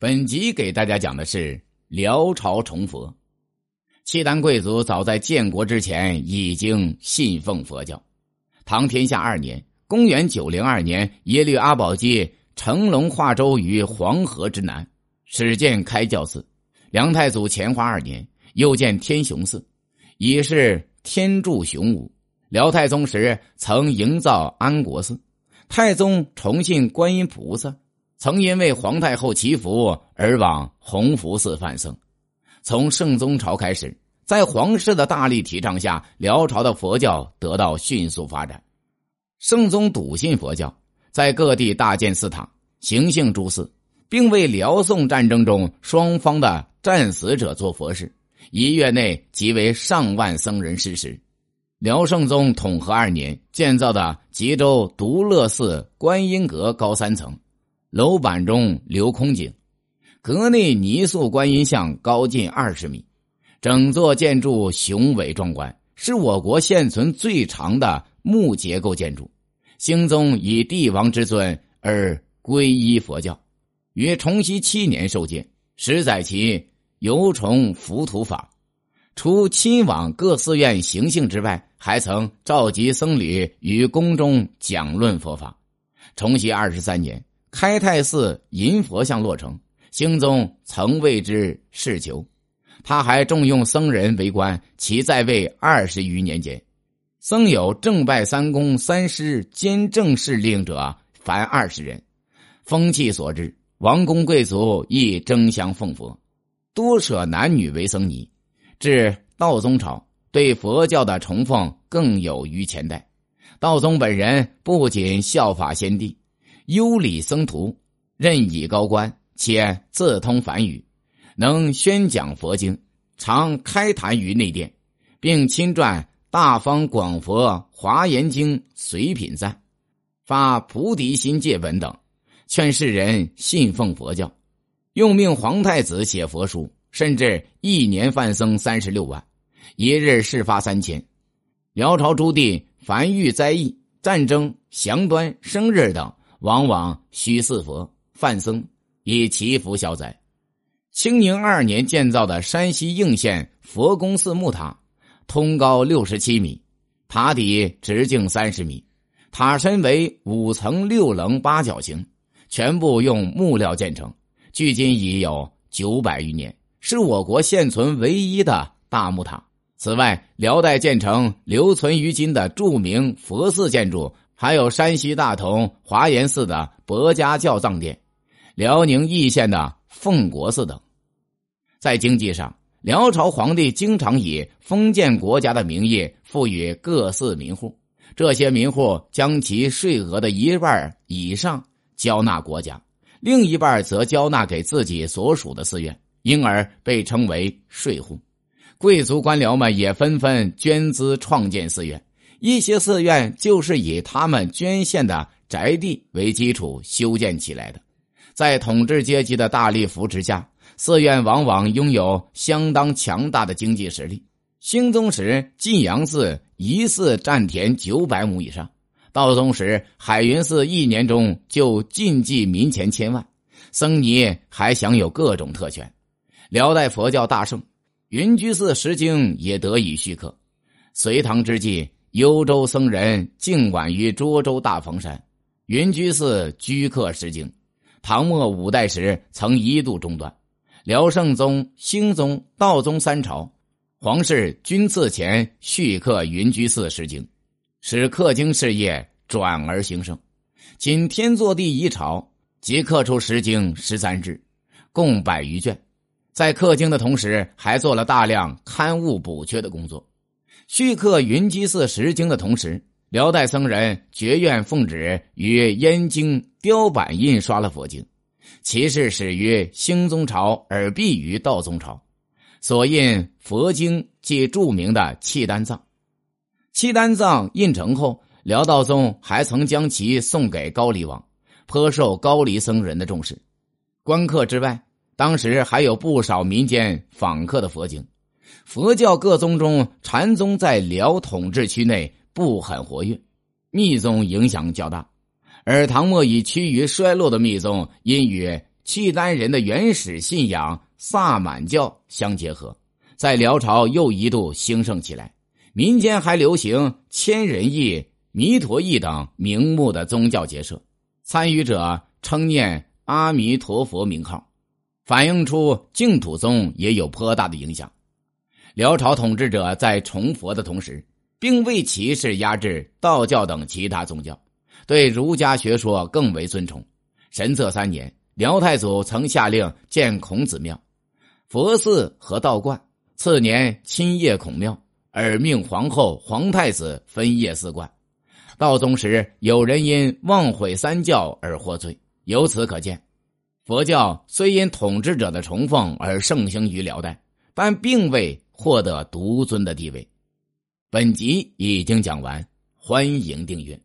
本集给大家讲的是辽朝崇佛。契丹贵族早在建国之前已经信奉佛教。唐天下二年（公元902年），耶律阿保机乘龙化州于黄河之南，始建开教寺。梁太祖乾化二年，又建天雄寺，以示天助雄武。辽太宗时曾营造安国寺。太宗崇信观音菩萨。曾因为皇太后祈福而往弘福寺犯僧。从圣宗朝开始，在皇室的大力提倡下，辽朝的佛教得到迅速发展。圣宗笃信佛教，在各地大建寺塔，行幸诸寺，并为辽宋战争中双方的战死者做佛事。一月内即为上万僧人施食。辽圣宗统和二年建造的吉州独乐寺观音阁高三层。楼板中留空井，阁内泥塑观音像高近二十米，整座建筑雄伟壮观，是我国现存最长的木结构建筑。兴宗以帝王之尊而皈依佛教，于崇熙七年受戒，十载其游崇浮屠法。除亲往各寺院行幸之外，还曾召集僧侣于宫中讲论佛法。崇熙二十三年。开泰寺银佛像落成，兴宗曾为之事求。他还重用僧人为官，其在位二十余年间，僧有正拜三公、三师兼正事令者凡二十人。风气所致，王公贵族亦争相奉佛，多舍男女为僧尼。至道宗朝，对佛教的崇奉更有于前代。道宗本人不仅效法先帝。优礼僧徒，任以高官，且自通梵语，能宣讲佛经，常开坛于内殿，并亲撰《大方广佛华严经》随品赞，发菩提心戒文等，劝世人信奉佛教。用命皇太子写佛书，甚至一年犯僧三十六万，一日事发三千。辽朝诸帝凡遇灾异、战争、祥端、生日等。往往需四佛、范僧，以祈福消灾。清宁二年建造的山西应县佛宫寺木塔，通高六十七米，塔底直径三十米，塔身为五层六棱八角形，全部用木料建成，距今已有九百余年，是我国现存唯一的大木塔。此外，辽代建成留存于今的著名佛寺建筑。还有山西大同华严寺的博家教藏殿，辽宁义县的奉国寺等。在经济上，辽朝皇帝经常以封建国家的名义赋予各寺民户，这些民户将其税额的一半以上交纳国家，另一半则交纳给自己所属的寺院，因而被称为税户。贵族官僚们也纷纷捐资创建寺院。一些寺院就是以他们捐献的宅地为基础修建起来的，在统治阶级的大力扶持下，寺院往往拥有相当强大的经济实力。兴宗时，晋阳寺一寺占田九百亩以上；道宗时，海云寺一年中就进祭民钱千万，僧尼还享有各种特权。辽代佛教大盛，云居寺石经也得以续刻。隋唐之际。幽州僧人敬晚于涿州大房山，云居寺居客石经。唐末五代时曾一度中断。辽圣宗、兴宗、道宗三朝，皇室均赐钱续刻云居寺石经，使刻经事业转而兴盛。仅天祚帝一朝即刻出石经十三支，共百余卷。在刻经的同时，还做了大量刊物补缺的工作。续刻云居寺石经的同时，辽代僧人觉愿奉旨于燕京雕版印刷了佛经，其事始于兴宗朝而毕于道宗朝。所印佛经即著名的契丹藏。契丹藏印成后，辽道宗还曾将其送给高丽王，颇受高丽僧人的重视。观客之外，当时还有不少民间访客的佛经。佛教各宗中，禅宗在辽统治区内不很活跃，密宗影响较大。而唐末已趋于衰落的密宗，因与契丹人的原始信仰萨满教相结合，在辽朝又一度兴盛起来。民间还流行千人义、弥陀义等名目的宗教结社，参与者称念阿弥陀佛名号，反映出净土宗也有颇大的影响。辽朝统治者在崇佛的同时，并未歧视压制道教等其他宗教，对儒家学说更为尊崇。神策三年，辽太祖曾下令建孔子庙、佛寺和道观，次年亲谒孔庙。而命皇后、皇太子分谒寺观。道宗时，有人因妄毁三教而获罪。由此可见，佛教虽因统治者的崇奉而盛行于辽代，但并未获得独尊的地位。本集已经讲完，欢迎订阅。